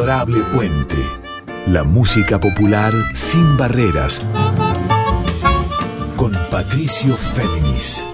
Adorable Puente. La música popular sin barreras. Con Patricio Féminis.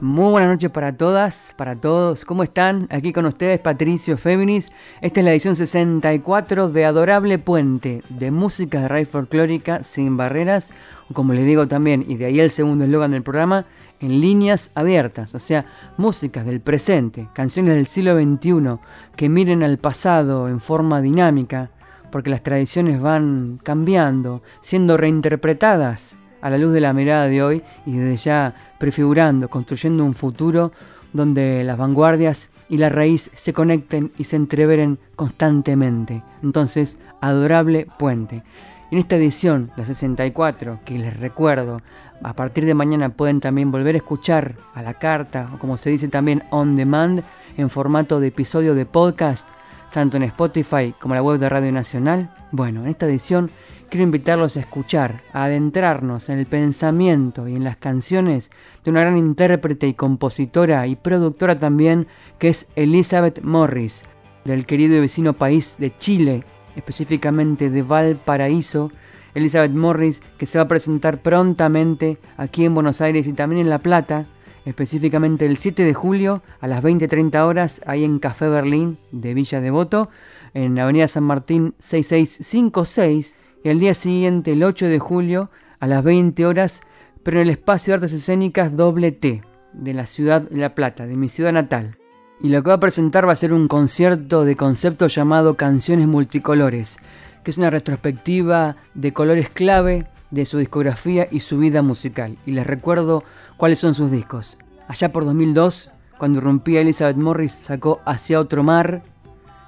Muy buenas noches para todas, para todos. ¿Cómo están? Aquí con ustedes Patricio Féminis. Esta es la edición 64 de Adorable Puente, de música de raíz folclórica sin barreras, como le digo también, y de ahí el segundo eslogan del programa, en líneas abiertas, o sea, músicas del presente, canciones del siglo XXI que miren al pasado en forma dinámica, porque las tradiciones van cambiando, siendo reinterpretadas a la luz de la mirada de hoy y desde ya prefigurando, construyendo un futuro donde las vanguardias y la raíz se conecten y se entreveren constantemente. Entonces, adorable puente. En esta edición, la 64, que les recuerdo, a partir de mañana pueden también volver a escuchar a la carta, o como se dice también on demand, en formato de episodio de podcast, tanto en Spotify como en la web de Radio Nacional. Bueno, en esta edición quiero invitarlos a escuchar, a adentrarnos en el pensamiento y en las canciones de una gran intérprete y compositora y productora también, que es Elizabeth Morris, del querido y vecino país de Chile, específicamente de Valparaíso. Elizabeth Morris, que se va a presentar prontamente aquí en Buenos Aires y también en La Plata, específicamente el 7 de julio a las 20.30 horas, ahí en Café Berlín de Villa Devoto, en Avenida San Martín 6656 y al día siguiente, el 8 de julio, a las 20 horas, pero en el espacio de artes escénicas doble T, de la ciudad de La Plata, de mi ciudad natal. Y lo que va a presentar va a ser un concierto de concepto llamado Canciones Multicolores, que es una retrospectiva de colores clave de su discografía y su vida musical. Y les recuerdo cuáles son sus discos. Allá por 2002, cuando irrumpía Elizabeth Morris, sacó Hacia otro mar.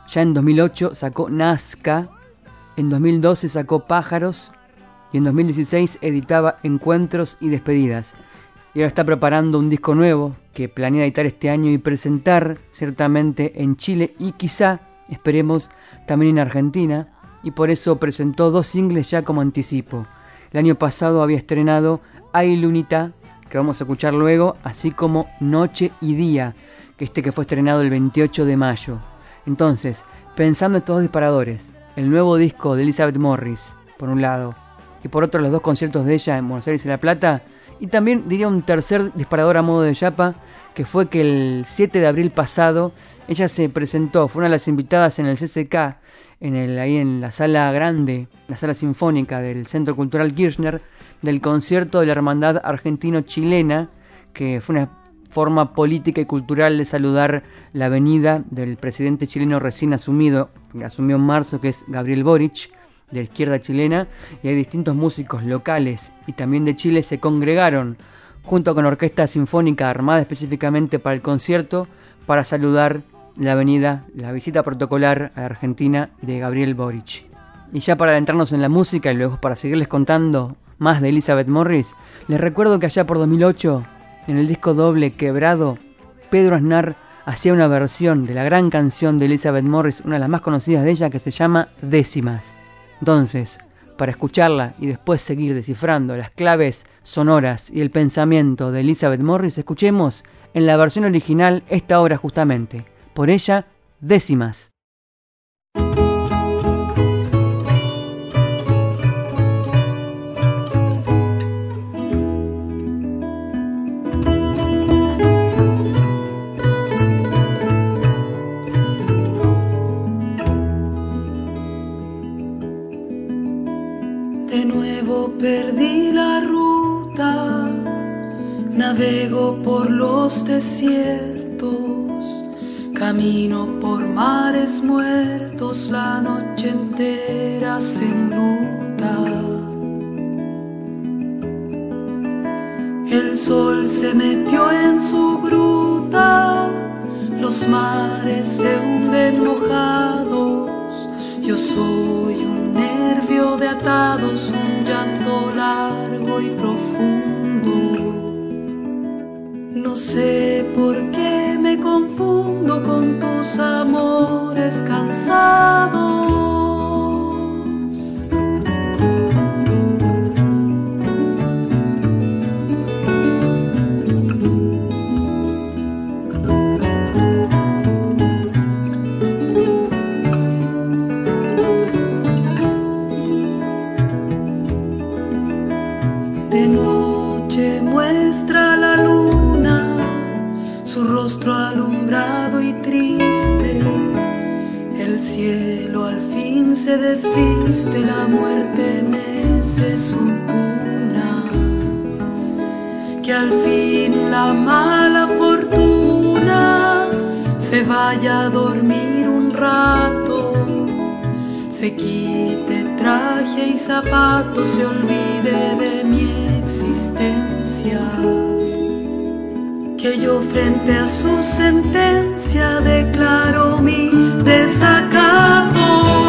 Ya en 2008 sacó Nazca, en 2012 sacó Pájaros y en 2016 editaba Encuentros y Despedidas. Y ahora está preparando un disco nuevo que planea editar este año y presentar ciertamente en Chile y quizá, esperemos, también en Argentina. Y por eso presentó dos singles ya como anticipo. El año pasado había estrenado Ay Lunita, que vamos a escuchar luego, así como Noche y Día, que este que fue estrenado el 28 de mayo. Entonces, pensando en estos disparadores, el nuevo disco de Elizabeth Morris, por un lado, y por otro los dos conciertos de ella en Buenos Aires y La Plata, y también diría un tercer disparador a modo de chapa, que fue que el 7 de abril pasado ella se presentó, fue una de las invitadas en el CCK, en el, ahí en la sala grande, la sala sinfónica del Centro Cultural Kirchner, del concierto de la Hermandad Argentino-Chilena, que fue una forma política y cultural de saludar la venida del presidente chileno recién asumido, que asumió en marzo, que es Gabriel Boric, de la izquierda chilena, y hay distintos músicos locales y también de Chile se congregaron junto con Orquesta Sinfónica armada específicamente para el concierto para saludar la venida, la visita protocolar a Argentina de Gabriel Boric. Y ya para adentrarnos en la música y luego para seguirles contando más de Elizabeth Morris, les recuerdo que allá por 2008 en el disco doble Quebrado, Pedro Aznar hacía una versión de la gran canción de Elizabeth Morris, una de las más conocidas de ella, que se llama Décimas. Entonces, para escucharla y después seguir descifrando las claves sonoras y el pensamiento de Elizabeth Morris, escuchemos en la versión original esta obra justamente. Por ella, Décimas. perdí la ruta, navego por los desiertos, camino por mares muertos, la noche entera se enluta. El sol se metió en su gruta, los mares se hunden mojados, yo soy un nervio de atados, llanto largo y profundo. No sé por qué me confundo con tus amores cansados. De noche muestra la luz su rostro alumbrado y triste. El cielo al fin se desviste, la muerte mece su cuna. Que al fin la mala fortuna se vaya a dormir un rato, se quite traje y zapatos, se olvide de mi existencia. Que yo frente a su sentencia declaro mi desacato.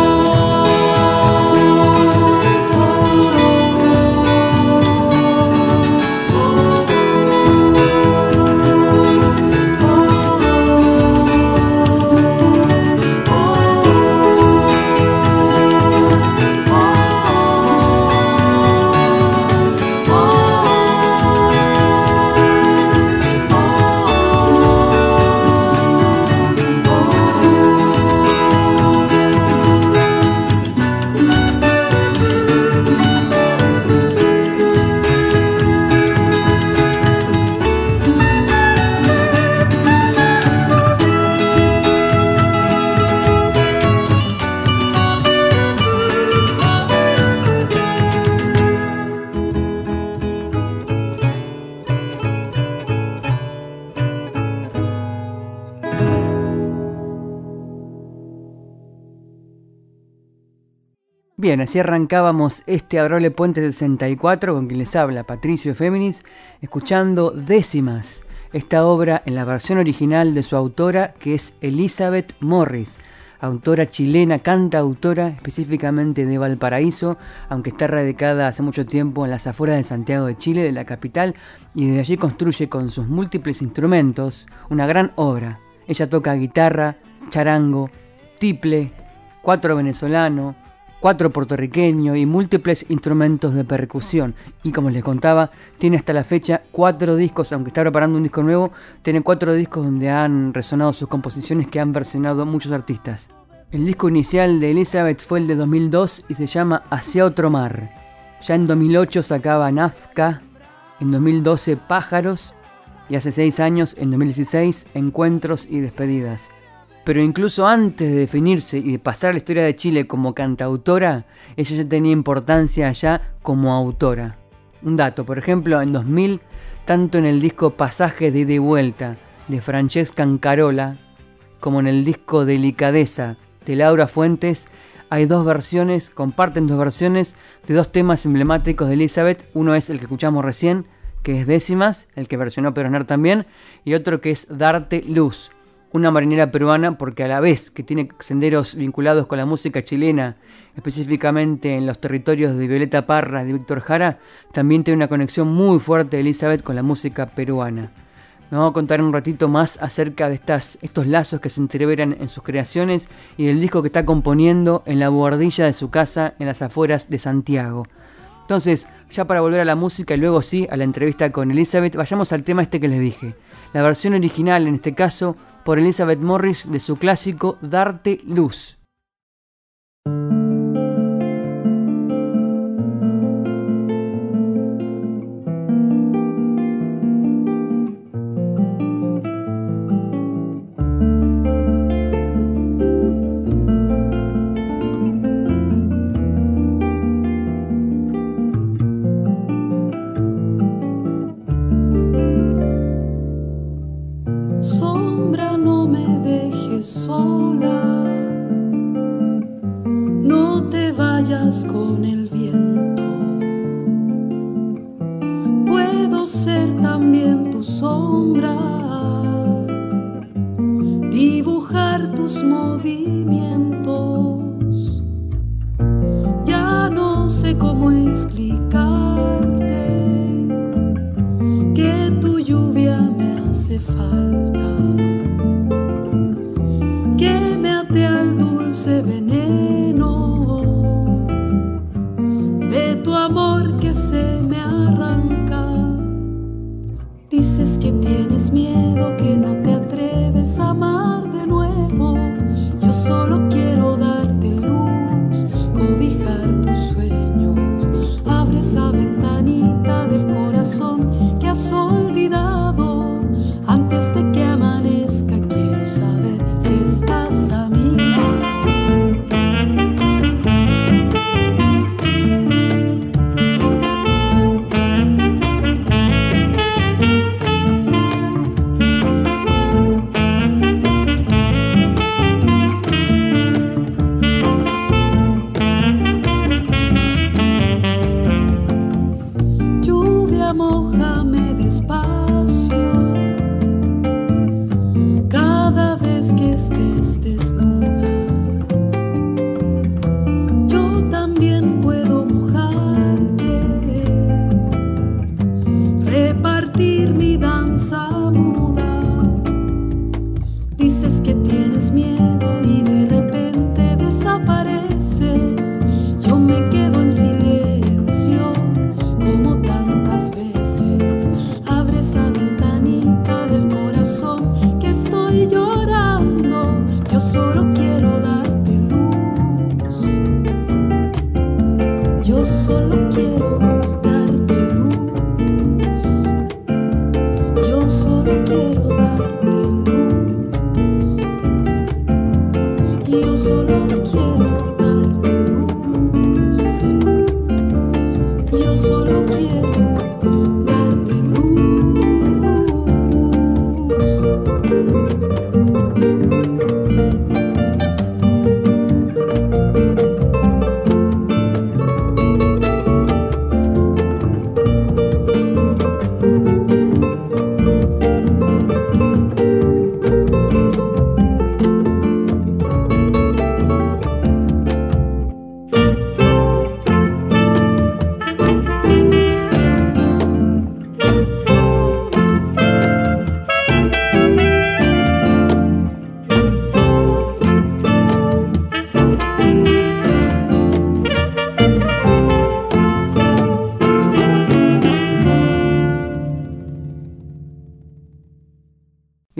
Bien, así arrancábamos este Adorable Puente 64 con quien les habla Patricio Féminis, escuchando Décimas, esta obra en la versión original de su autora que es Elizabeth Morris, autora chilena, cantautora específicamente de Valparaíso, aunque está radicada hace mucho tiempo en las afueras de Santiago de Chile, de la capital, y desde allí construye con sus múltiples instrumentos una gran obra. Ella toca guitarra, charango, tiple, cuatro venezolano, cuatro puertorriqueños y múltiples instrumentos de percusión. Y como les contaba, tiene hasta la fecha cuatro discos, aunque está preparando un disco nuevo, tiene cuatro discos donde han resonado sus composiciones que han versionado muchos artistas. El disco inicial de Elizabeth fue el de 2002 y se llama Hacia otro mar. Ya en 2008 sacaba Nazca, en 2012 Pájaros y hace seis años, en 2016, Encuentros y Despedidas. Pero incluso antes de definirse y de pasar a la historia de Chile como cantautora, ella ya tenía importancia allá como autora. Un dato, por ejemplo, en 2000, tanto en el disco Pasajes de ida y vuelta de Francesca Ancarola, como en el disco Delicadeza de Laura Fuentes, hay dos versiones, comparten dos versiones de dos temas emblemáticos de Elizabeth. Uno es el que escuchamos recién, que es Décimas, el que versionó Peroner también, y otro que es Darte Luz, una marinera peruana porque a la vez que tiene senderos vinculados con la música chilena, específicamente en los territorios de Violeta Parra y de Víctor Jara, también tiene una conexión muy fuerte de Elizabeth con la música peruana. Nos vamos a contar un ratito más acerca de estas, estos lazos que se entreveran en sus creaciones y del disco que está componiendo en la buhardilla de su casa en las afueras de Santiago. Entonces, ya para volver a la música y luego sí a la entrevista con Elizabeth, vayamos al tema este que les dije. La versión original, en este caso, por Elizabeth Morris de su clásico Darte Luz.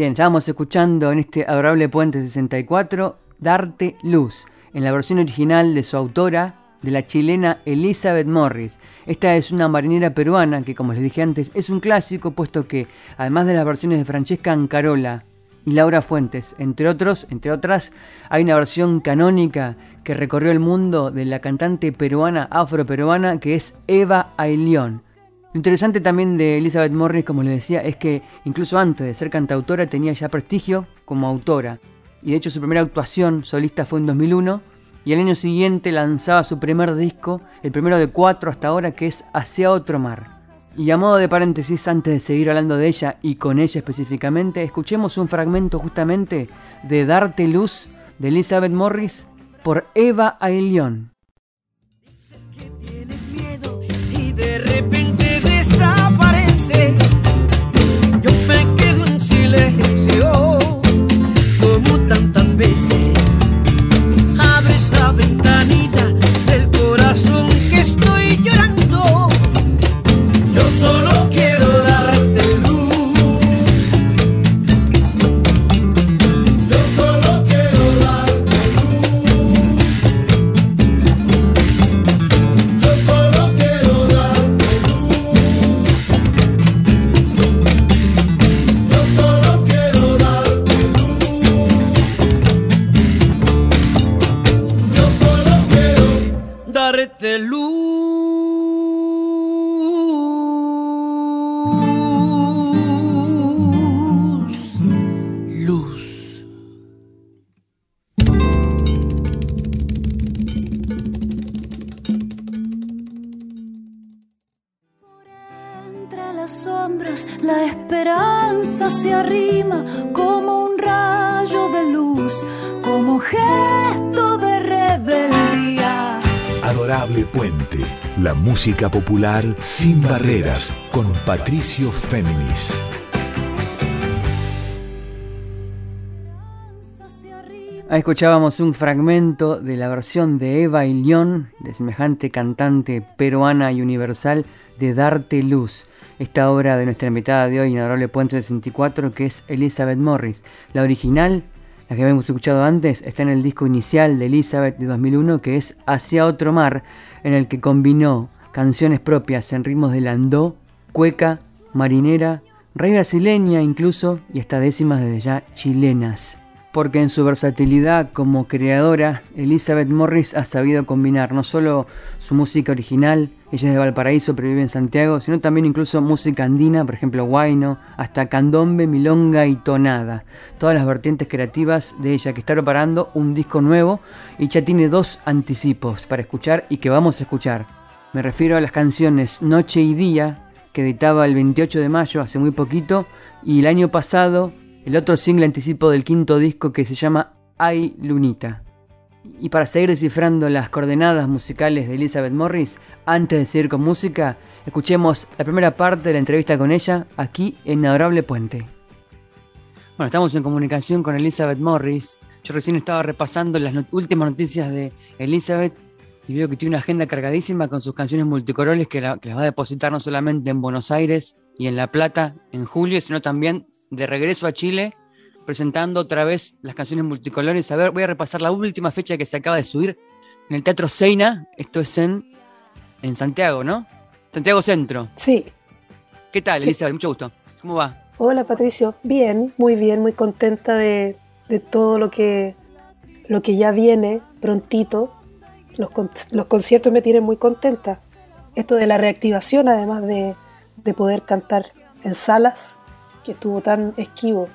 Estábamos escuchando en este adorable Puente 64 Darte Luz, en la versión original de su autora, de la chilena Elizabeth Morris. Esta es una marinera peruana que, como les dije antes, es un clásico, puesto que, además de las versiones de Francesca Ancarola y Laura Fuentes, entre otros, entre otras, hay una versión canónica que recorrió el mundo de la cantante peruana, afroperuana, que es Eva Ailión. Lo interesante también de Elizabeth Morris, como les decía, es que incluso antes de ser cantautora tenía ya prestigio como autora. Y de hecho su primera actuación solista fue en 2001 y el año siguiente lanzaba su primer disco, el primero de cuatro hasta ahora, que es Hacia otro mar. Y a modo de paréntesis, antes de seguir hablando de ella y con ella específicamente, escuchemos un fragmento justamente de Darte Luz de Elizabeth Morris por Eva Ailión. yo música popular sin barreras con Patricio Féminis. Ahí escuchábamos un fragmento de la versión de Eva León, de semejante cantante peruana y universal, de Darte Luz, esta obra de nuestra invitada de hoy, Inadorable Puente 64, que es Elizabeth Morris. La original, la que habíamos escuchado antes, está en el disco inicial de Elizabeth de 2001, que es Hacia otro mar, en el que combinó canciones propias en ritmos de landó, cueca, marinera, rey brasileña incluso y hasta décimas desde ya chilenas. Porque en su versatilidad como creadora, Elizabeth Morris ha sabido combinar no solo su música original, ella es de Valparaíso pero vive en Santiago, sino también incluso música andina, por ejemplo guayno, hasta candombe, milonga y tonada. Todas las vertientes creativas de ella que está preparando un disco nuevo y ya tiene dos anticipos para escuchar y que vamos a escuchar. Me refiero a las canciones Noche y Día, que editaba el 28 de mayo, hace muy poquito, y el año pasado el otro single anticipo del quinto disco que se llama Ay Lunita. Y para seguir descifrando las coordenadas musicales de Elizabeth Morris, antes de seguir con música, escuchemos la primera parte de la entrevista con ella aquí en Adorable Puente. Bueno, estamos en comunicación con Elizabeth Morris. Yo recién estaba repasando las últimas noticias de Elizabeth y veo que tiene una agenda cargadísima con sus canciones multicolores que, las va a depositar no solamente en Buenos Aires y en La Plata en julio, sino también de regreso a Chile, presentando otra vez las canciones multicolores. A ver, voy a repasar la última fecha que se acaba de subir en el Teatro Seina. Esto es en, en Santiago, ¿no? Santiago Centro. Sí. ¿Qué tal, Elizabeth? Mucho gusto. ¿Cómo va? Hola, Patricio. Bien, muy bien, muy contenta de, todo lo que, lo que ya viene prontito. Los, los conciertos me tienen muy contenta. Esto de la reactivación, además de, de poder cantar en salas, que estuvo tan esquivo.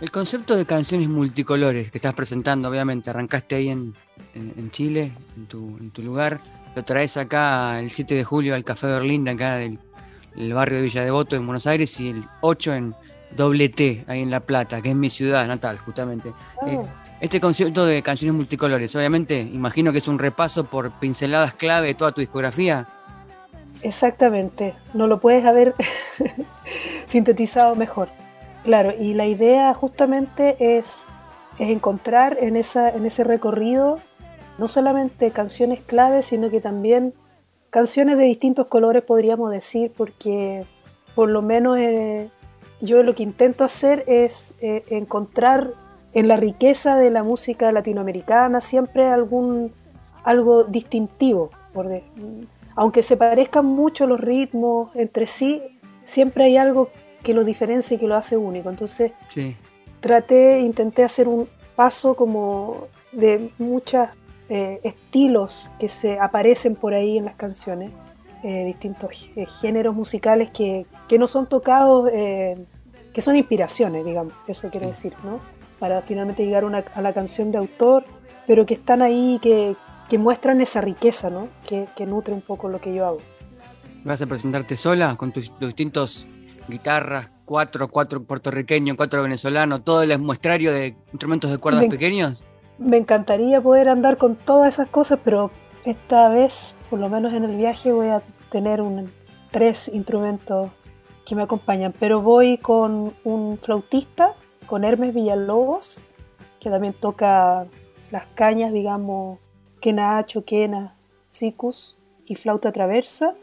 El concepto de canciones multicolores que estás presentando, obviamente, arrancaste ahí en, Chile, en tu, lugar, lo traes acá el 7 de julio al Café Berlín, acá del, barrio de Villa Devoto en Buenos Aires, y el 8 en Doble T, ahí en La Plata, que es mi ciudad natal, justamente. Ah. Eh, este concepto de canciones multicolores, obviamente, imagino que es un repaso por pinceladas clave de toda tu discografía. Exactamente, no lo puedes haber sintetizado mejor. Claro, y la idea justamente es, encontrar en, esa, en ese recorrido no solamente canciones claves, sino que también canciones de distintos colores, podríamos decir, porque por lo menos eh, yo lo que intento hacer es eh, encontrar en la riqueza de la música latinoamericana siempre algún algo distintivo, por aunque se parezcan mucho los ritmos entre sí, siempre hay algo que lo diferencia y que lo hace único. Entonces, traté, intenté hacer un paso como de muchos eh, estilos que se aparecen por ahí en las canciones, eh, distintos eh, géneros musicales que, no son tocados, que son inspiraciones, digamos, eso quiero decir, ¿no? Para finalmente llegar a la canción de autor, pero que están ahí, que, muestran esa riqueza, ¿no? Que, que nutre un poco lo que yo hago. ¿Vas a presentarte sola con tus, distintos guitarras, cuatro, cuatro puertorriqueños, cuatro venezolanos, todo el muestrario de instrumentos de cuerdas pequeños? Me encantaría poder andar con todas esas cosas, pero esta vez, por lo menos en el viaje, voy a tener un, tres instrumentos que me acompañan. Pero voy con un flautista, con Hermes Villalobos, que también toca las cañas, digamos, quena, quena, sicus y flauta traversa.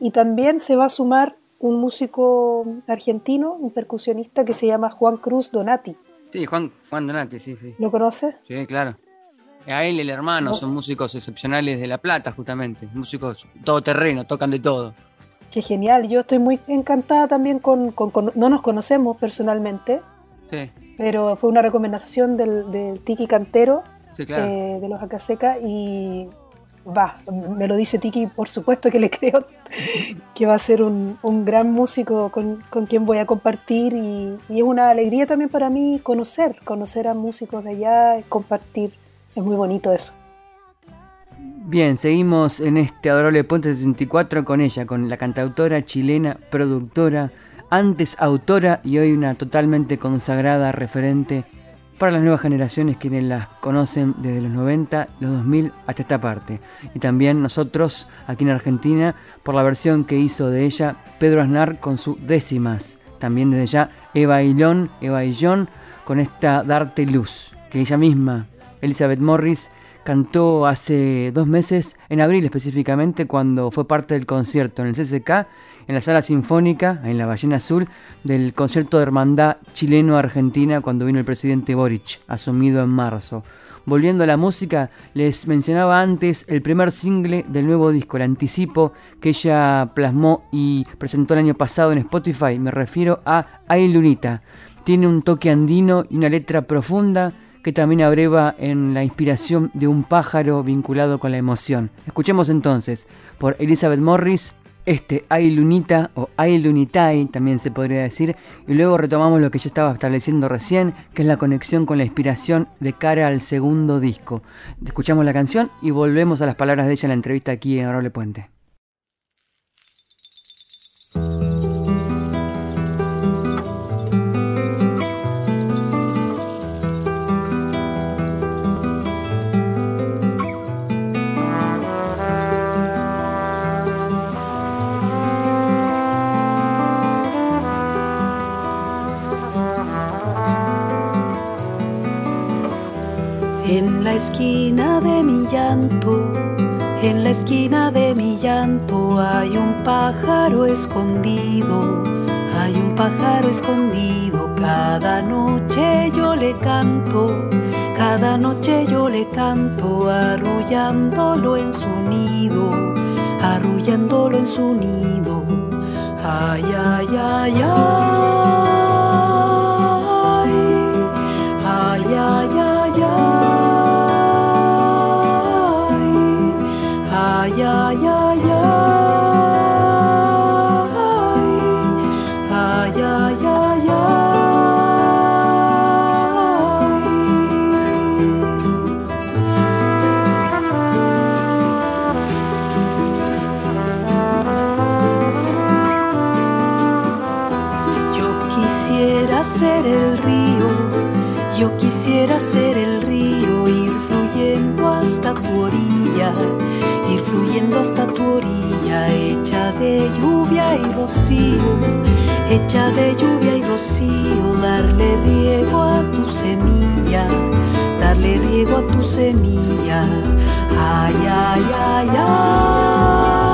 Y también se va a sumar un músico argentino, un percusionista que se llama Juan Cruz Donati. Sí, Juan, Juan Donati, sí, sí. ¿Lo conoces? Sí, claro. A él y el hermano son músicos excepcionales de La Plata, justamente. Músicos todoterreno, tocan de todo. Qué genial. Yo estoy muy encantada también con... no nos conocemos personalmente, sí. pero fue una recomendación del, Tiki Cantero eh, de los Acaseca y va, me lo dice Tiki, por supuesto que le creo que va a ser un, gran músico con, quien voy a compartir y, es una alegría también para mí conocer, conocer a músicos de allá, compartir, es muy bonito eso. Bien, seguimos en este adorable Puente 64 con ella, con la cantautora chilena, productora, antes autora y hoy una totalmente consagrada referente para las nuevas generaciones quienes las conocen desde los 90, los 2000 hasta esta parte. Y también nosotros aquí en Argentina por la versión que hizo de ella Pedro Aznar con sus décimas. También desde ya Eva Ilón, Eva Illón con esta Darte Luz, que ella misma, Elizabeth Morris, cantó hace dos meses, en abril específicamente, cuando fue parte del concierto en el CCK en la sala sinfónica, en la Ballena Azul, del concierto de hermandad chileno-argentina cuando vino el presidente Boric, asumido en marzo. Volviendo a la música, les mencionaba antes el primer single del nuevo disco, el anticipo que ella plasmó y presentó el año pasado en Spotify. Me refiero a Ay Lunita. Tiene un toque andino y una letra profunda que también abreva en la inspiración de un pájaro vinculado con la emoción. Escuchemos entonces por Elizabeth Morris este Ay Lunita o Ay Lunitai también se podría decir, y luego retomamos lo que yo estaba estableciendo recién, que es la conexión con la inspiración de cara al segundo disco. Escuchamos la canción y volvemos a las palabras de ella en la entrevista aquí en Arable Puente. Llanto, en la esquina de mi llanto hay un pájaro escondido, hay un pájaro escondido, cada noche yo le canto, cada noche yo le canto, arrullándolo en su nido, arrullándolo en su nido, ay, ay, ay, ay. quisiera y rocío, hecha de lluvia y rocío, darle riego a tu semilla, darle riego a tu semilla, ay, ay, ay, ay.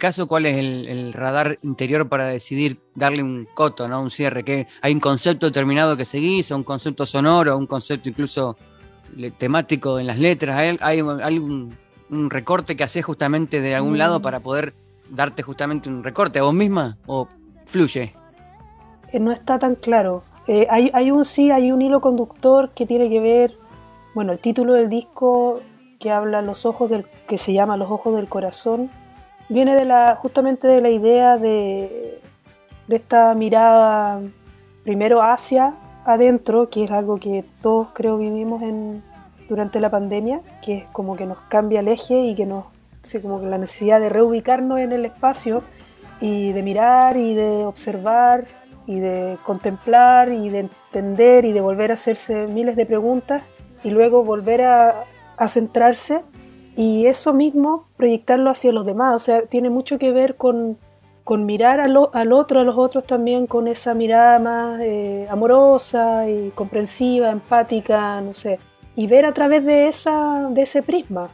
Caso, ¿cuál es el, radar interior para decidir darle un coto, ¿no? un cierre? que ¿Hay un concepto determinado que seguís, o un concepto sonoro, un concepto incluso temático en las letras? ¿Hay, hay un, recorte que haces justamente de algún lado mm. para poder darte justamente un recorte a vos misma o fluye? Eh, no está tan claro. Eh, hay, hay un sí, hay un hilo conductor que tiene que ver, bueno, el título del disco que habla los ojos del, que se llama Los ojos del corazón, viene de la, justamente de la idea de, de esta mirada primero hacia adentro, que es algo que todos creo vivimos en, durante la pandemia, que es como que nos cambia el eje y que nos, como que la necesidad de reubicarnos en el espacio y de mirar y de observar y de contemplar y de entender y de volver a hacerse miles de preguntas y luego volver a centrarse y eso mismo proyectarlo hacia los demás, o sea, tiene mucho que ver con, mirar al, al, otro, a los otros también con esa mirada más eh, amorosa y comprensiva, empática, no sé, y ver a través de, esa, de ese prisma.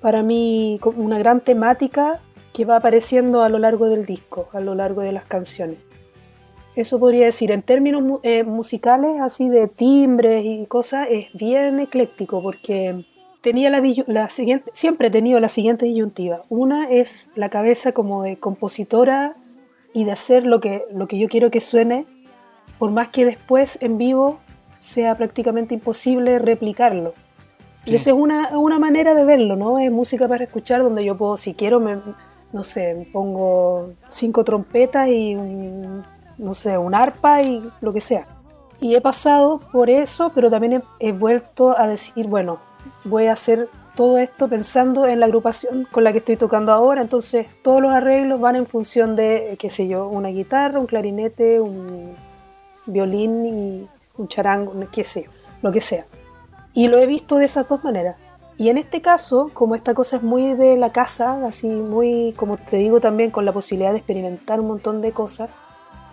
Para mí, una gran temática que va apareciendo a lo largo del disco, a lo largo de las canciones. Eso podría decir, en términos eh, musicales, así de timbres y cosas, es bien ecléctico porque tenía la, siguiente, siempre he tenido la siguiente disyuntiva. Una es la cabeza como de compositora y de hacer lo que, lo que yo quiero que suene, por más que después en vivo sea prácticamente imposible replicarlo. Y esa es una, una, manera de verlo, ¿no? Es música para escuchar donde yo puedo, si quiero, me, no sé, me pongo cinco trompetas y, no sé, un arpa y lo que sea. Y he pasado por eso, pero también he vuelto a decir, bueno, voy a hacer todo esto pensando en la agrupación con la que estoy tocando ahora, entonces todos los arreglos van en función de, qué sé yo, una guitarra, un clarinete, un violín y un charango, qué sé yo, lo que sea. Y lo he visto de esas dos maneras. Y en este caso, como esta cosa es muy de la casa, así muy, como te digo también, con la posibilidad de experimentar un montón de cosas,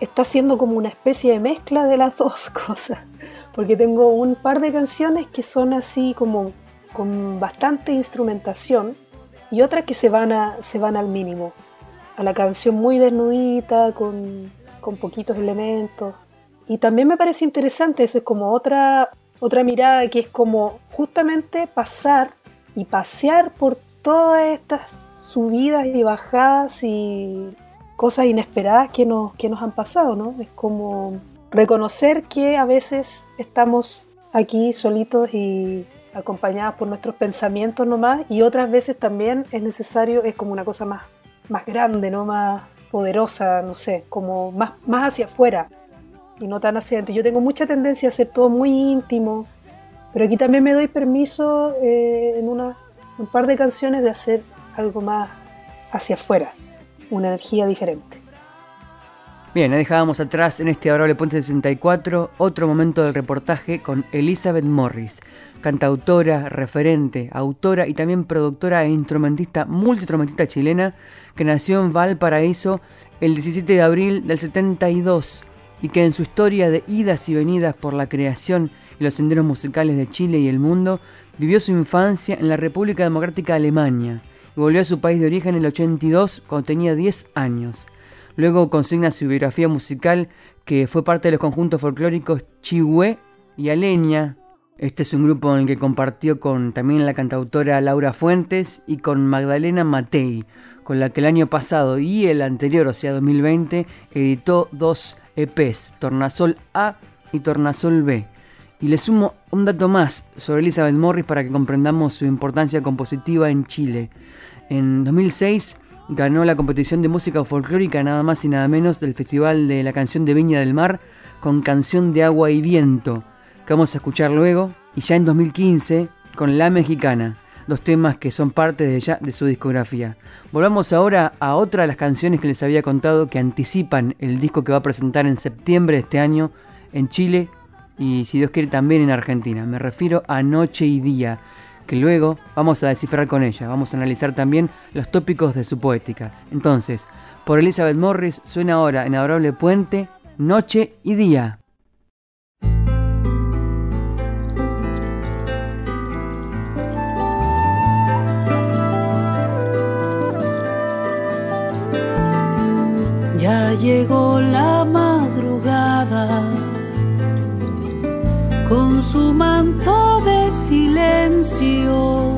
está siendo como una especie de mezcla de las dos cosas. Porque tengo un par de canciones que son así como con bastante instrumentación y otras que se van, a, se van al mínimo. A la canción muy desnudita, con, con poquitos elementos. Y también me parece interesante, eso es como otra, otra mirada que es como justamente pasar y pasear por todas estas subidas y bajadas y cosas inesperadas que nos, que nos han pasado, ¿no? Es como reconocer que a veces estamos aquí solitos y acompañados por nuestros pensamientos nomás y otras veces también es necesario, es como una cosa más, más grande, ¿no? Más poderosa, no sé, como más, más hacia afuera y no tan hacia adentro. Yo tengo mucha tendencia a hacer todo muy íntimo, pero aquí también me doy permiso eh, en una, un par de canciones de hacer algo más hacia afuera, una energía diferente. Bien, dejábamos atrás en este Adorable Puente 64 otro momento del reportaje con Elizabeth Morris, cantautora, referente, autora y también productora e instrumentista, multiinstrumentista chilena, que nació en Valparaíso el 17 de abril del 72 y que en su historia de idas y venidas por la creación y los senderos musicales de Chile y el mundo, vivió su infancia en la República Democrática de Alemania y volvió a su país de origen en el 82 cuando tenía 10 años. Luego consigna su biografía musical que fue parte de los conjuntos folclóricos Chihue y Aleña. Este es un grupo en el que compartió con también la cantautora Laura Fuentes y con Magdalena Matei, con la que el año pasado y el anterior, o sea 2020, editó dos EPs, Tornasol A y Tornasol B. Y le sumo un dato más sobre Elizabeth Morris para que comprendamos su importancia compositiva en Chile. En 2006 ganó la competición de música folclórica nada más y nada menos del Festival de la Canción de Viña del Mar con Canción de Agua y Viento, que vamos a escuchar luego, y ya en 2015 con La Mexicana, dos temas que son parte de ya de su discografía. Volvamos ahora a otra de las canciones que les había contado que anticipan el disco que va a presentar en septiembre de este año en Chile y si Dios quiere también en Argentina. Me refiero a Noche y Día, que luego vamos a descifrar con ella. Vamos a analizar también los tópicos de su poética. Entonces, por Elizabeth Morris suena ahora en Adorable Puente, Noche y Día. Ya llegó la madrugada con su manto de silencio,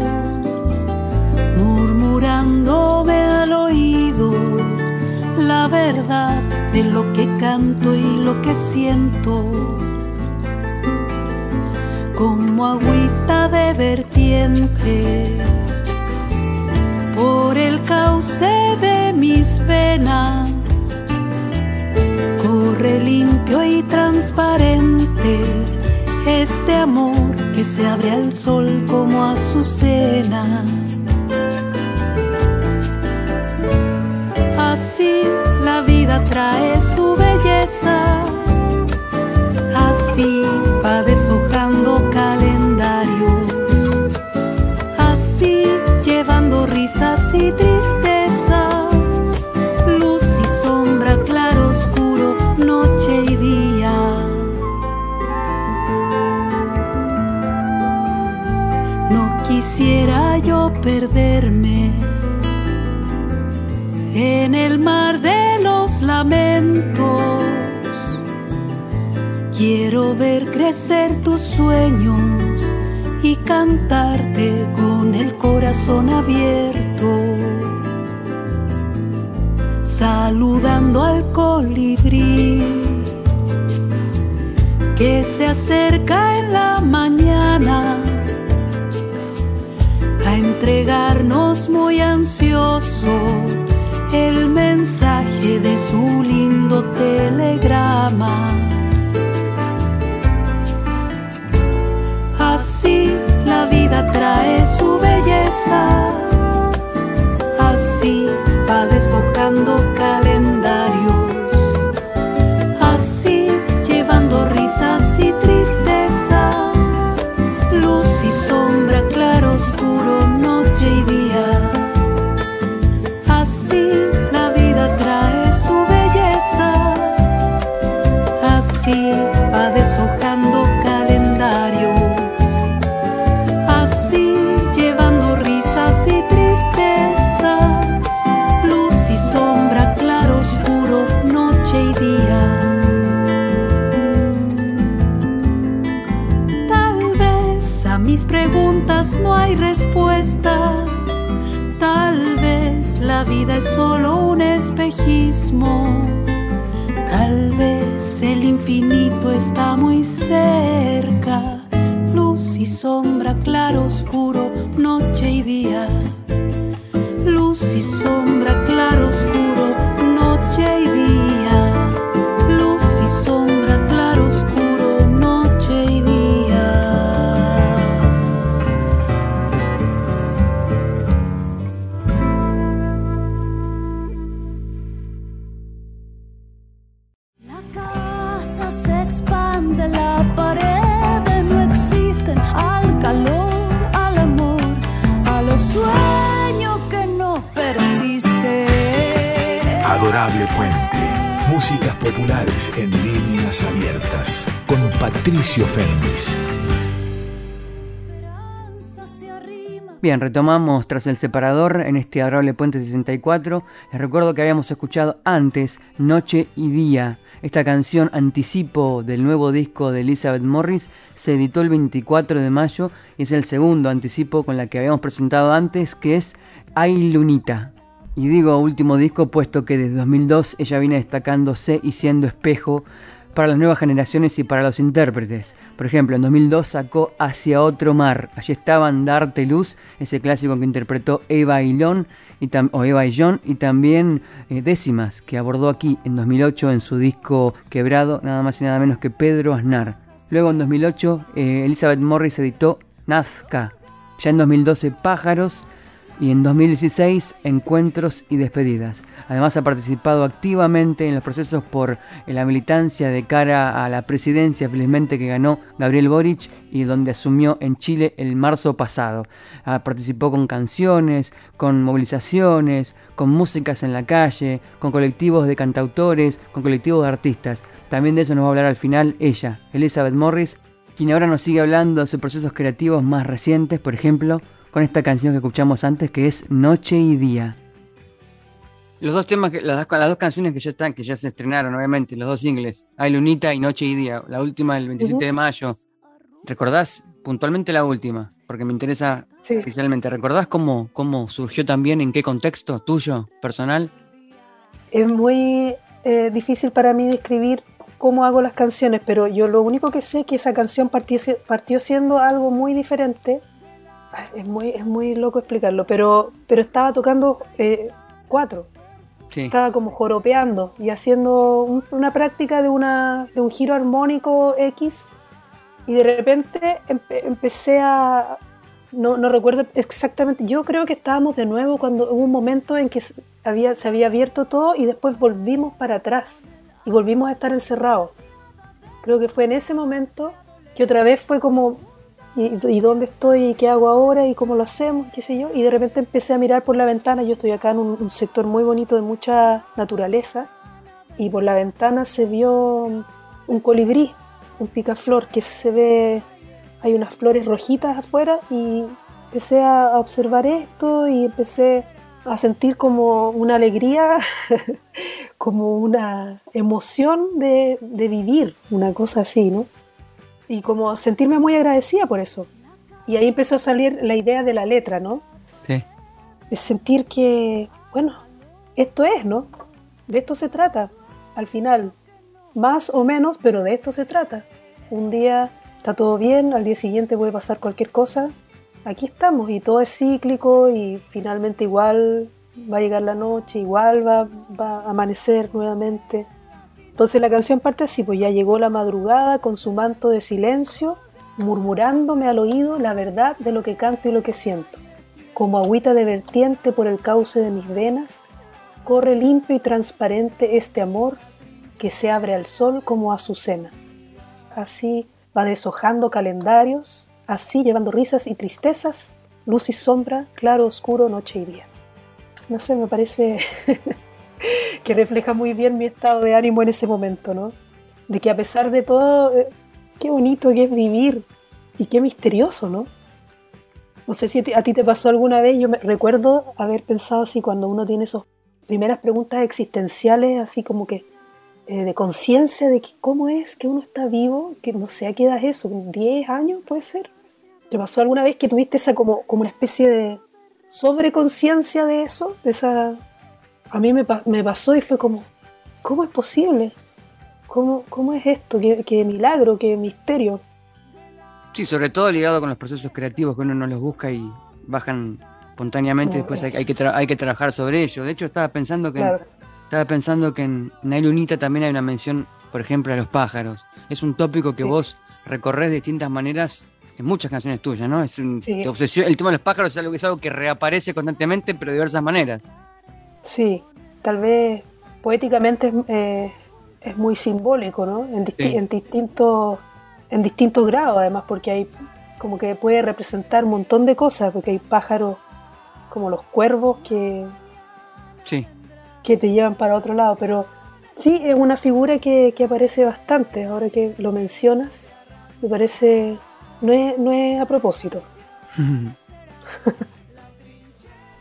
murmurándome al oído la verdad de lo que canto y lo que siento, como agüita de vertiente por el cauce de mis venas. Corre limpio y transparente este amor que se abre al sol como azucena. Así la vida trae su belleza, así va deshojando calendarios, así llevando risas y en el mar de los lamentos. Quiero ver crecer tus sueños y cantarte con el corazón abierto. Saludando al colibrí que se acerca en la mañana entregarnos muy ansioso el mensaje de su lindo telegrama. Así la vida trae su belleza, así va mis preguntas no hay respuesta. Tal vez la vida es solo un espejismo. Tal vez el infinito está muy cerca. Luz y sombra, claro, oscuro, noche y día. Luz y sombra, claro, oscuro, noche y día. Músicas populares en líneas abiertas. Con Patricio arrima. Bien, retomamos tras el separador en este adorable Puente 64. Les recuerdo que habíamos escuchado antes Noche y Día. Esta canción anticipo del nuevo disco de Elizabeth Morris se editó el 24 de mayo y es el segundo anticipo con la que habíamos presentado antes que es Ay Lunita. Y digo último disco puesto que desde 2002 ella viene destacándose y siendo espejo para las nuevas generaciones y para los intérpretes. Por ejemplo, en 2002 sacó Hacia otro mar. Allí estaban Darte Luz, ese clásico que interpretó Eva y o Eva y John, y también eh, Décimas, que abordó aquí en 2008 en su disco Quebrado, nada más y nada menos que Pedro Aznar. Luego en 2008 eh, Elizabeth Morris editó Nazca. Ya en 2012 Pájaros y en 2016 Encuentros y Despedidas. Además ha participado activamente en los procesos por la militancia de cara a la presidencia, felizmente que ganó Gabriel Boric y donde asumió en Chile el marzo pasado. Ah, participó con canciones, con movilizaciones, con músicas en la calle, con colectivos de cantautores, con colectivos de artistas. También de eso nos va a hablar al final ella, Elizabeth Morris, quien ahora nos sigue hablando de sus procesos creativos más recientes, por ejemplo, con esta canción que escuchamos antes que es Noche y Día. Los dos temas, que, las, dos- las dos canciones que ya están, que ya se estrenaron, obviamente, los dos singles, Hay Lunita y Noche y Día, la última el 27 Ujú. de mayo. ¿Recordás puntualmente la última? Porque me interesa Sí. oficialmente. ¿Recordás cómo, cómo surgió también, en qué contexto tuyo, personal? Es muy eh, difícil para mí describir cómo hago las canciones, pero yo lo único que sé es que esa canción partió siendo algo muy diferente. Es muy, es muy loco explicarlo, pero, pero estaba tocando eh, cuatro. Sí. Estaba como joropeando y haciendo un- una práctica de, una, de un giro armónico X y de repente empe- empecé a... No, no recuerdo exactamente, yo creo que estábamos de nuevo cuando hubo un momento en que había, se había abierto todo y después volvimos para atrás y volvimos a estar encerrados. Creo que fue en ese momento que otra vez fue como, ¿y, y dónde estoy? ¿Y qué hago ahora? ¿Y cómo lo hacemos? ¿Qué sé yo? Y de repente empecé a mirar por la ventana, yo estoy acá en un, un sector muy bonito de mucha naturaleza y por la ventana se vio un colibrí, un picaflor que se ve, hay unas flores rojitas afuera y empecé a observar esto y empecé a sentir como una alegría, como una emoción de, de vivir, una cosa así, ¿no? Y como sentirme muy agradecida por eso. Y ahí empezó a salir la idea de la letra, ¿no? Sí. de sentir que, bueno, esto es, ¿no? De esto se trata, al final, más o menos, pero de esto se trata. Un día está todo bien, al día siguiente puede pasar cualquier cosa, aquí estamos y todo es cíclico y finalmente igual va a llegar la noche, igual va, va a amanecer nuevamente. Entonces la canción parte así, pues ya llegó la madrugada con su manto de silencio, murmurándome al oído la verdad de lo que canto y lo que siento como agüita de vertiente por el cauce de mis venas, corre limpio y transparente este amor que se abre al sol como azucena. Así va deshojando calendarios, así llevando risas y tristezas, luz y sombra, claro, oscuro, noche y día. No sé, me parece que refleja muy bien mi estado de ánimo en ese momento, ¿no? De que a pesar de todo, eh, qué bonito que es vivir y qué misterioso, ¿no? No sé si a ti, te pasó alguna vez, yo me recuerdo haber pensado así cuando uno tiene esas primeras preguntas existenciales, así como que eh, de conciencia de que cómo es que uno está vivo, que no sé a qué edad es eso, 10 años puede ser. ¿Te pasó alguna vez que tuviste esa como, como una especie de sobreconciencia de eso, de esa a mí me, me pasó y fue como, ¿cómo es posible? ¿Cómo, cómo es esto? ¿Qué, ¿Qué, milagro, qué misterio? Sí, sobre todo ligado con los procesos creativos que uno no los busca y bajan espontáneamente, después hay, que hay que trabajar sobre ello. De hecho, estaba pensando que estaba pensando que en Nailunita también hay una mención, por ejemplo, a los pájaros. Es un tópico que vos recorres de distintas maneras en muchas canciones tuyas, ¿no? Es un, obsesión, el tema de los pájaros es algo, es algo que reaparece constantemente, pero de diversas maneras. Sí, tal vez poéticamente eh, es muy simbólico, ¿no? En, en, distintos, en distintos grados, además, porque hay como que puede representar un montón de cosas, porque hay pájaros como los cuervos que, sí. que te llevan para otro lado, pero sí, es una figura que, que aparece bastante, ahora que lo mencionas, me parece, no es, no es a propósito.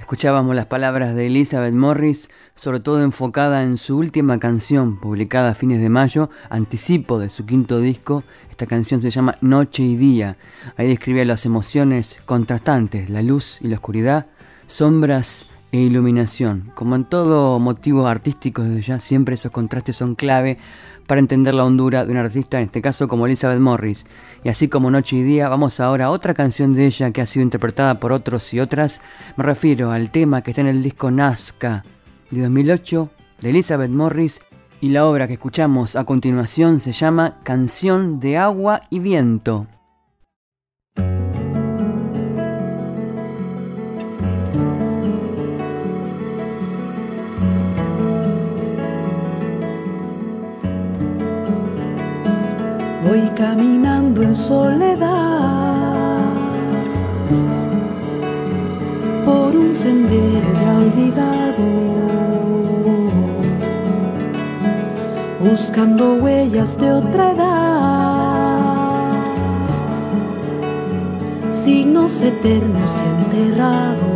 Escuchábamos las palabras de Elizabeth Morris, sobre todo enfocada en su última canción, publicada a fines de mayo, anticipo de su quinto disco. Esta canción se llama Noche y Día. Ahí describía las emociones contrastantes, la luz y la oscuridad, sombras e iluminación. Como en todo motivo artístico desde ya, siempre esos contrastes son clave para entender la hondura de un artista, en este caso como Elizabeth Morris. Y así como Noche y Día, vamos ahora a otra canción de ella que ha sido interpretada por otros y otras. Me refiero al tema que está en el disco Nazca de 2008 de Elizabeth Morris y la obra que escuchamos a continuación se llama Canción de Agua y Viento. Voy caminando en soledad por un sendero ya olvidado, buscando huellas de otra edad, signos eternos enterrados.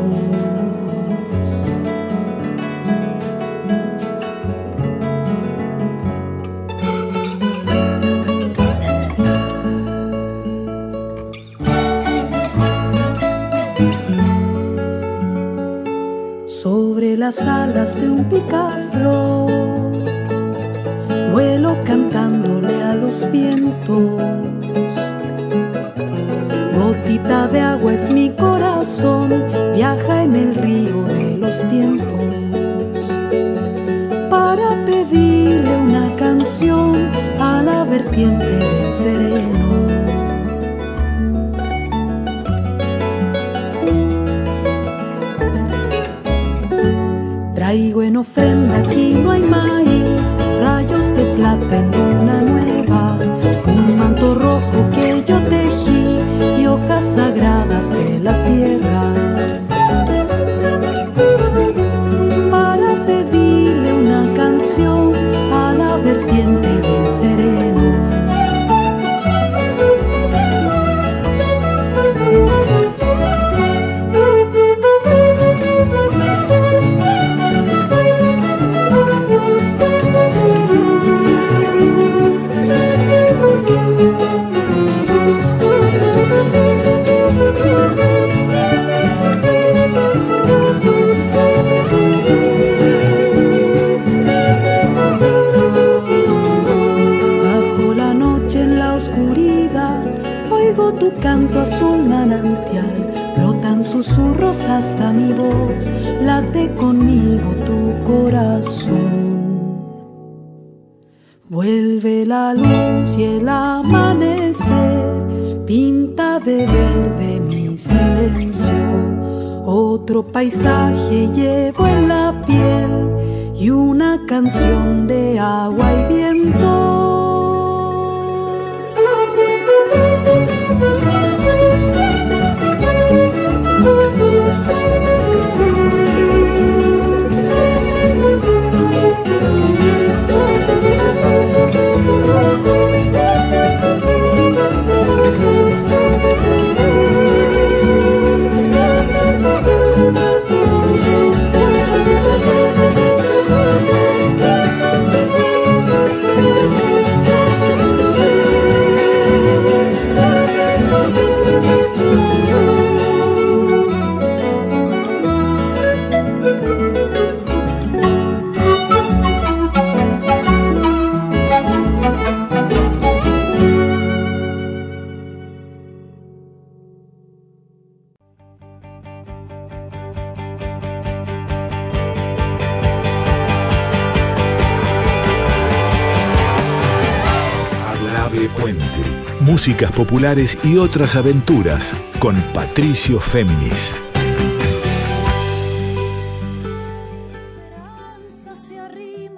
Populares y otras aventuras con Patricio Féminis.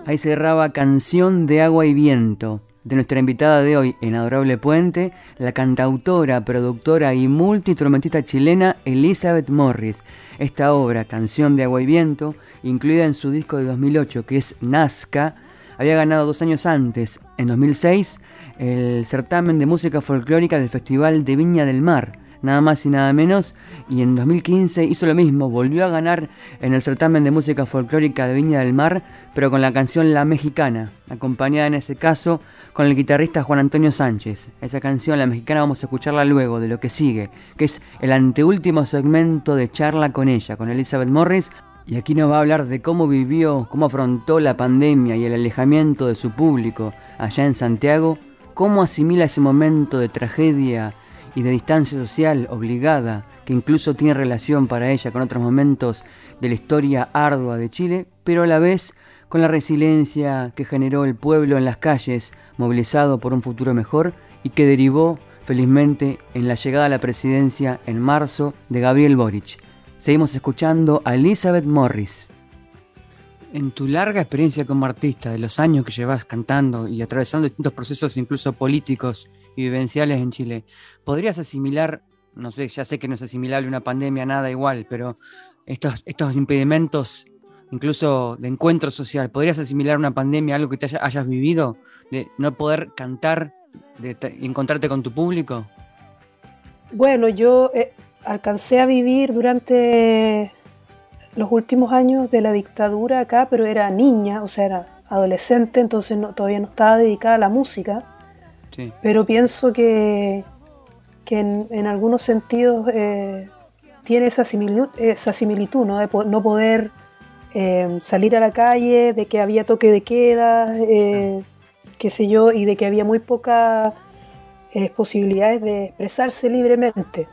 Ahí cerraba Canción de Agua y Viento, de nuestra invitada de hoy en Adorable Puente, la cantautora, productora y multiinstrumentista chilena Elizabeth Morris. Esta obra, Canción de Agua y Viento, incluida en su disco de 2008 que es Nazca, había ganado dos años antes, en 2006, el certamen de música folclórica del Festival de Viña del Mar. Nada más y nada menos, y en 2015 hizo lo mismo, volvió a ganar en el certamen de música folclórica de Viña del Mar, pero con la canción La Mexicana, acompañada en ese caso con el guitarrista Juan Antonio Sánchez. Esa canción, La Mexicana, vamos a escucharla luego de lo que sigue, que es el anteúltimo segmento de charla con ella, con Elizabeth Morris, y aquí nos va a hablar de cómo vivió, cómo afrontó la pandemia y el alejamiento de su público allá en Santiago, cómo asimila ese momento de tragedia y de distancia social obligada, que incluso tiene relación para ella con otros momentos de la historia ardua de Chile, pero a la vez con la resiliencia que generó el pueblo en las calles, movilizado por un futuro mejor y que derivó felizmente en la llegada a la presidencia en marzo de Gabriel Boric. Seguimos escuchando a Elizabeth Morris. En tu larga experiencia como artista, de los años que llevas cantando y atravesando distintos procesos incluso políticos y vivenciales en Chile, ¿podrías asimilar, no sé, ya sé que no es asimilable una pandemia, nada igual, pero estos, estos impedimentos, incluso de encuentro social, ¿podrías asimilar una pandemia, algo que te hayas vivido, de no poder cantar, de encontrarte con tu público? Bueno, yo eh, alcancé a vivir durante los últimos años de la dictadura acá, pero era niña, o sea, era adolescente, entonces todavía no estaba dedicada a la música. Pero pienso que, que en, algunos sentidos eh, tiene esa similitud, esa similitud ¿no? de no poder eh, salir a la calle, de que había toque de queda, eh, qué sé yo, y de que había muy pocas posibilidades de expresarse libremente.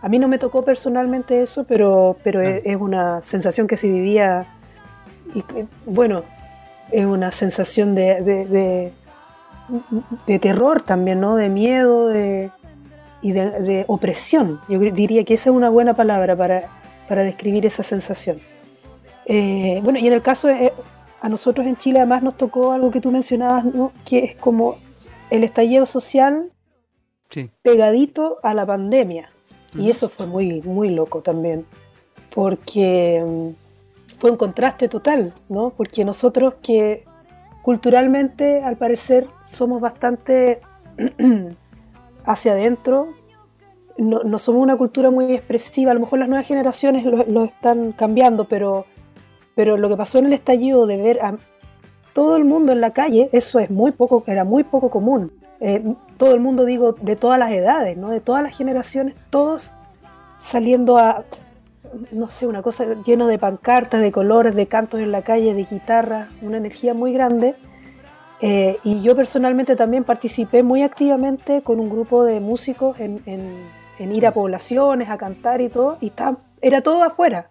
A mí no me tocó personalmente eso, pero, pero es, una sensación que se vivía, y bueno, es una sensación de de terror también, ¿no? De miedo de, y de, opresión. Yo diría que esa es una buena palabra para, para describir esa sensación. Eh, bueno, y en el caso, de, a nosotros en Chile además nos tocó algo que tú mencionabas, ¿no? Que es como el estallido social pegadito a la pandemia. Y eso fue muy, muy loco también, porque mm, fue un contraste total, ¿no? Porque nosotros que culturalmente, al parecer, somos bastante hacia adentro. No, somos una cultura muy expresiva. A lo mejor las nuevas generaciones lo, están cambiando, pero, pero lo que pasó en el estallido de ver a todo el mundo en la calle, eso es muy poco, era muy poco común. Eh, todo el mundo, digo, de todas las edades, ¿no? de todas las generaciones, todos saliendo a, no sé, una cosa lleno de pancartas, de colores, de cantos en la calle, de guitarra, una energía muy grande. Eh, y yo personalmente también participé muy activamente con un grupo de músicos en, ir a poblaciones, a cantar y todo, y era todo afuera.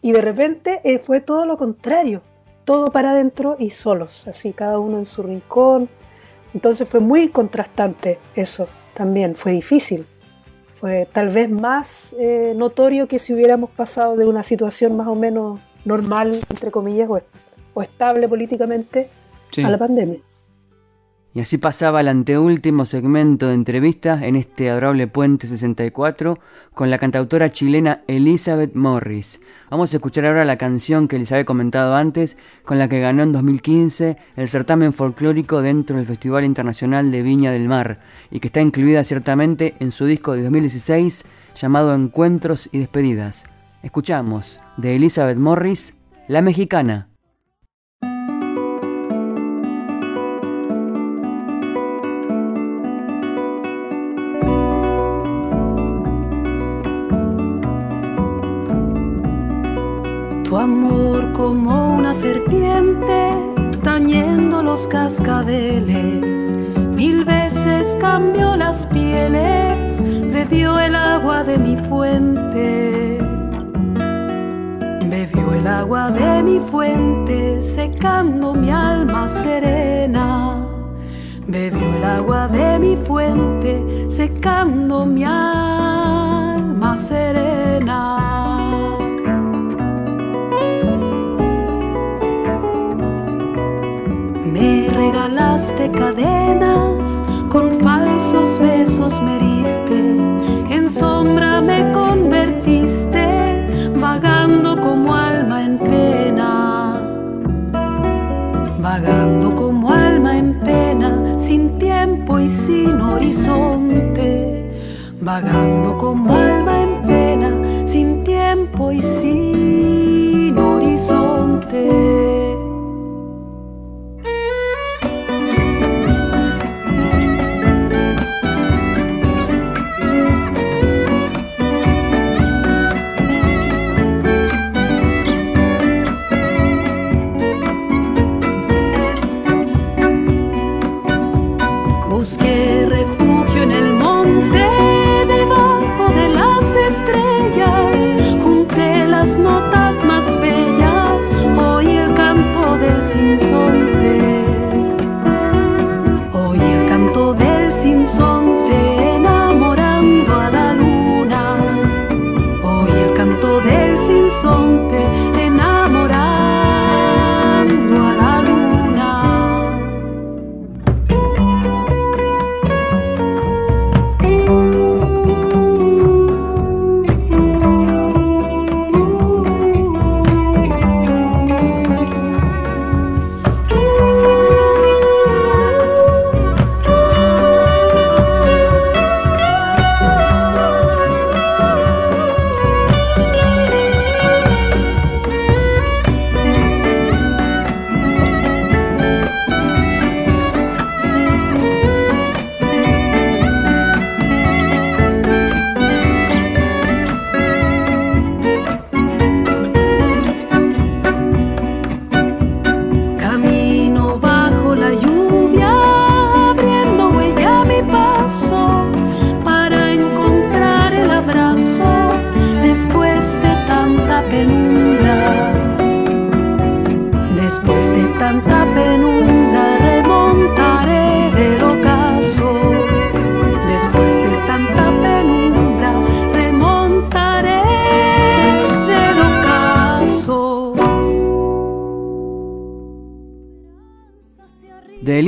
Y de repente eh, fue todo lo contrario, todo para adentro y solos, así cada uno en su rincón. Entonces fue muy contrastante eso también, fue difícil fue tal vez más eh, notorio que si hubiéramos pasado de una situación más o menos normal, entre comillas, o, estable políticamente, a la pandemia. Y así pasaba el anteúltimo segmento de entrevista en este adorable Puente 64 con la cantautora chilena Elizabeth Morris. Vamos a escuchar ahora la canción que les había comentado antes, con la que ganó en 2015 el certamen folclórico dentro del Festival Internacional de Viña del Mar y que está incluida ciertamente en su disco de 2016 llamado Encuentros y Despedidas. Escuchamos de Elizabeth Morris, La Mexicana. Como una serpiente tañendo los cascabeles. Mil veces cambió las pieles, bebió el agua de mi fuente. Bebió el agua de mi fuente, secando mi alma serena. bebió el agua de mi fuente, secando mi alma serena. Regalaste cadenas, con falsos besos me heriste, en sombra me convertiste, vagando como alma en pena, vagando como alma en pena, sin tiempo y sin horizonte, vagando como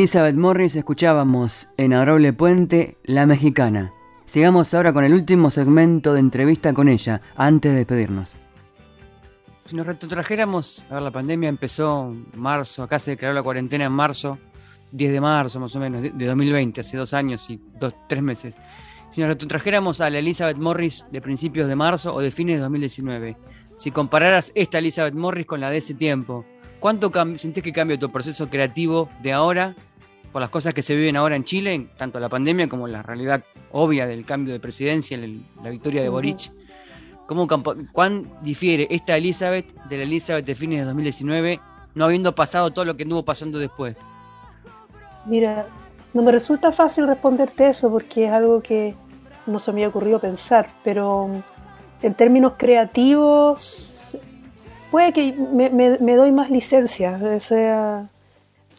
Elizabeth Morris escuchábamos en Adorable Puente La Mexicana. Sigamos ahora con el último segmento de entrevista con ella, antes de despedirnos. Si nos retrotrajéramos, a ver, la pandemia empezó en marzo, acá se declaró la cuarentena en marzo, 10 de marzo más o menos, de de 2020, hace dos años y dos, tres meses. Si nos retrotrajéramos a la Elizabeth Morris de principios de marzo o de fines de 2019, si compararas esta Elizabeth Morris con la de ese tiempo, ¿cuánto sentís que cambia tu proceso creativo de ahora por las cosas que se viven ahora en Chile, tanto la pandemia como la realidad obvia del cambio de presidencia, la victoria de. Boric? ¿Cómo, ¿Cuán difiere esta Elizabeth de la Elizabeth de fines de 2019, no habiendo pasado todo lo que anduvo pasando después? Mira, no me resulta fácil responderte eso porque es algo que no se me había ocurrido pensar, pero en términos creativos puede que me, me- me doy más licencia, o sea,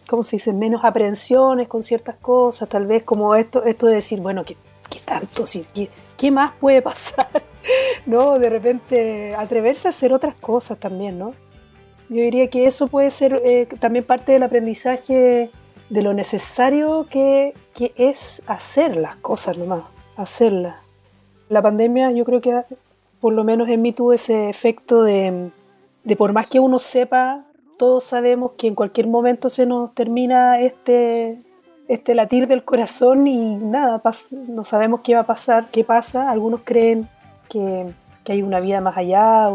¿cómo se dice? Menos aprehensiones con ciertas cosas, tal vez como esto, esto de decir, bueno, ¿qué, qué tanto? ¿qué, qué más puede pasar? ¿No? De repente atreverse a hacer otras cosas también, ¿no? Yo diría que eso puede ser eh, también parte del aprendizaje de lo necesario que, que es hacer las cosas nomás, hacerlas. La pandemia yo creo que por lo menos en mí tuvo ese efecto de, de por más que uno sepa, todos sabemos que en cualquier momento se nos termina este, este latir del corazón y nada, no sabemos qué va a pasar, qué pasa. Algunos creen que, que hay una vida más allá,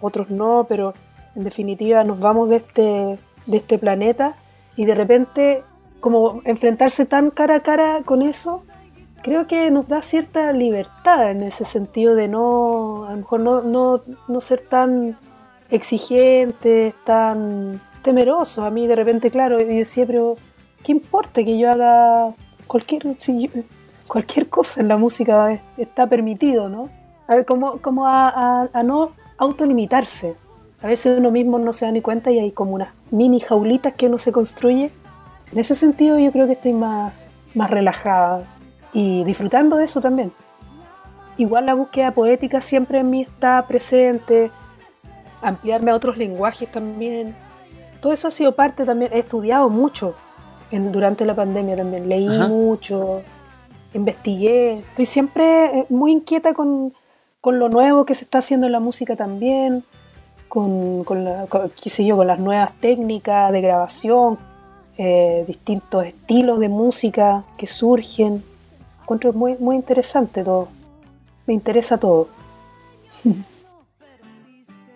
otros no, pero en definitiva nos vamos de este, de este planeta y de repente como enfrentarse tan cara a cara con eso, creo que nos da cierta libertad en ese sentido de no, a lo mejor no, no, no ser tan exigentes, tan temerosos. A mí de repente, claro, yo decía, pero ¿qué importa que yo haga cualquier, cualquier cosa en la música es- está permitido, ¿no? A ver, como, como a no autolimitarse. A veces uno mismo no se da ni cuenta y hay como unas mini jaulitas que uno se construye. En ese sentido yo creo que estoy más, más relajada y disfrutando de eso también. Igual la búsqueda poética siempre en mí está presente, ampliarme a otros lenguajes también. Todo eso ha sido parte también, he estudiado mucho en, durante la pandemia también, leí mucho, investigué, estoy siempre eh, muy inquieta con, con, lo nuevo que se está haciendo en la música también, con, con, yo, con las nuevas técnicas de grabación, eh, distintos estilos de música que surgen. Encuentro muy, muy interesante todo. Me interesa todo.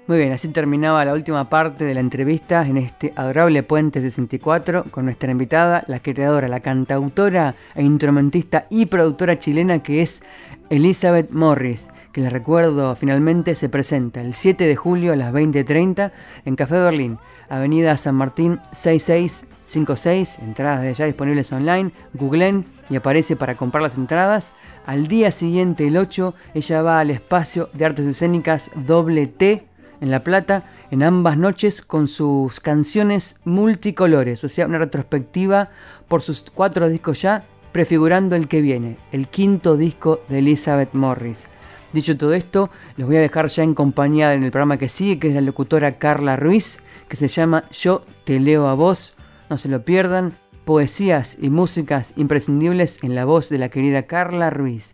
Muy bien, así terminaba la última parte de la entrevista en este adorable Puente 64 con nuestra invitada, la creadora, la cantautora e instrumentista y productora chilena que es Elizabeth Morris, que les recuerdo finalmente se presenta el 7 de julio a las 20.30 en Café Berlín, Avenida San Martín 6656, entradas de ya disponibles online, googlen y aparece para comprar las entradas. Al día siguiente, el 8, ella va al espacio de artes escénicas doble T en La Plata en ambas noches con sus canciones multicolores, o sea, una retrospectiva por sus cuatro discos ya, prefigurando el que viene, el quinto disco de Elizabeth Morris. Dicho todo esto, les voy a dejar ya en compañía en el programa que sigue, que es la locutora Carla Ruiz, que se llama Yo te leo a vos, no se lo pierdan, poesías y músicas imprescindibles en la voz de la querida Carla Ruiz.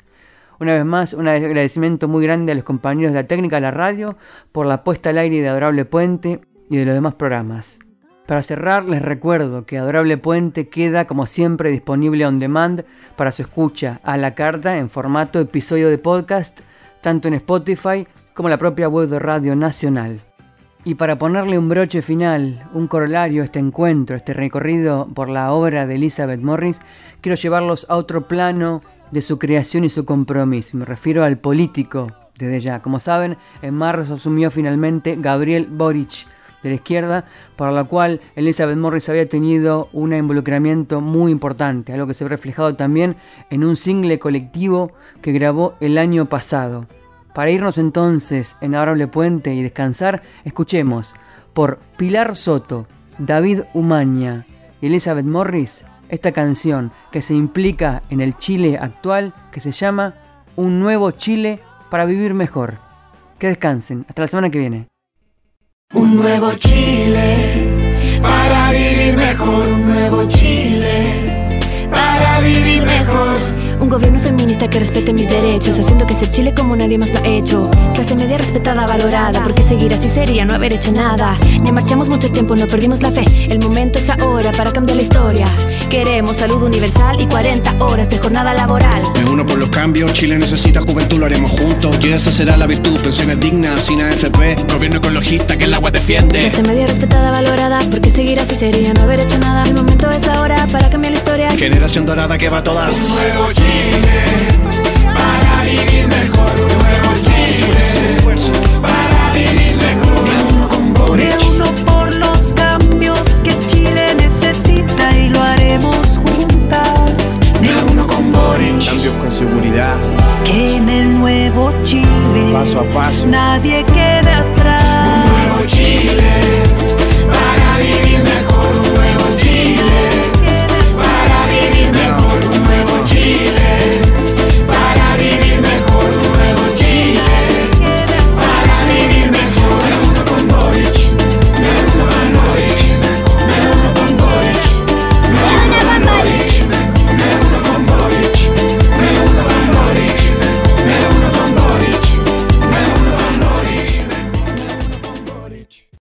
Una vez más, un agradecimiento muy grande a los compañeros de la técnica de la radio por la puesta al aire de Adorable Puente y de los demás programas. Para cerrar, les recuerdo que Adorable Puente queda como siempre disponible on demand para su escucha a la carta en formato episodio de podcast, tanto en Spotify como en la propia web de Radio Nacional. Y para ponerle un broche final, un corolario a este encuentro, este recorrido por la obra de Elizabeth Morris, quiero llevarlos a otro plano de su creación y su compromiso. Me refiero al político desde ya. Como saben, en marzo asumió finalmente Gabriel Boric de la izquierda, para la cual Elizabeth Morris había tenido un involucramiento muy importante, algo que se ha reflejado también en un single colectivo que grabó el año pasado. Para irnos entonces en Adorable Puente y descansar, escuchemos por Pilar Soto, David Umaña y Elizabeth Morris esta canción que se implica en el Chile actual que se llama Un nuevo Chile para vivir mejor. Que descansen. Hasta la semana que viene. Un nuevo Chile para vivir mejor. Un nuevo Chile para vivir mejor. Un gobierno feminista que respete mis derechos, haciendo que sea Chile como nadie más lo ha hecho. Clase media respetada, valorada, porque seguir así sería no haber hecho nada. Ya marchamos mucho tiempo, no perdimos la fe. El momento es ahora para cambiar la historia. Queremos salud universal y 40 horas de jornada laboral. Me uno por los cambios, Chile necesita juventud, lo haremos juntos. Y esa será la virtud, pensiones dignas, sin AFP, gobierno ecologista que el agua defiende. Clase media respetada, valorada, porque seguir así sería no haber hecho nada. El momento es ahora para cambiar la historia. Generación dorada que va a todas. Un nuevo Chile, para vivir mejor, un nuevo Chile. Para vivir mejor, un nuevo Chile. Por los cambios que Chile necesita, y lo haremos juntas. Un nuevo Chile. Cambio con seguridad. Que en el nuevo Chile, paso a paso, nadie quede atrás. Un nuevo Chile. Para vivir.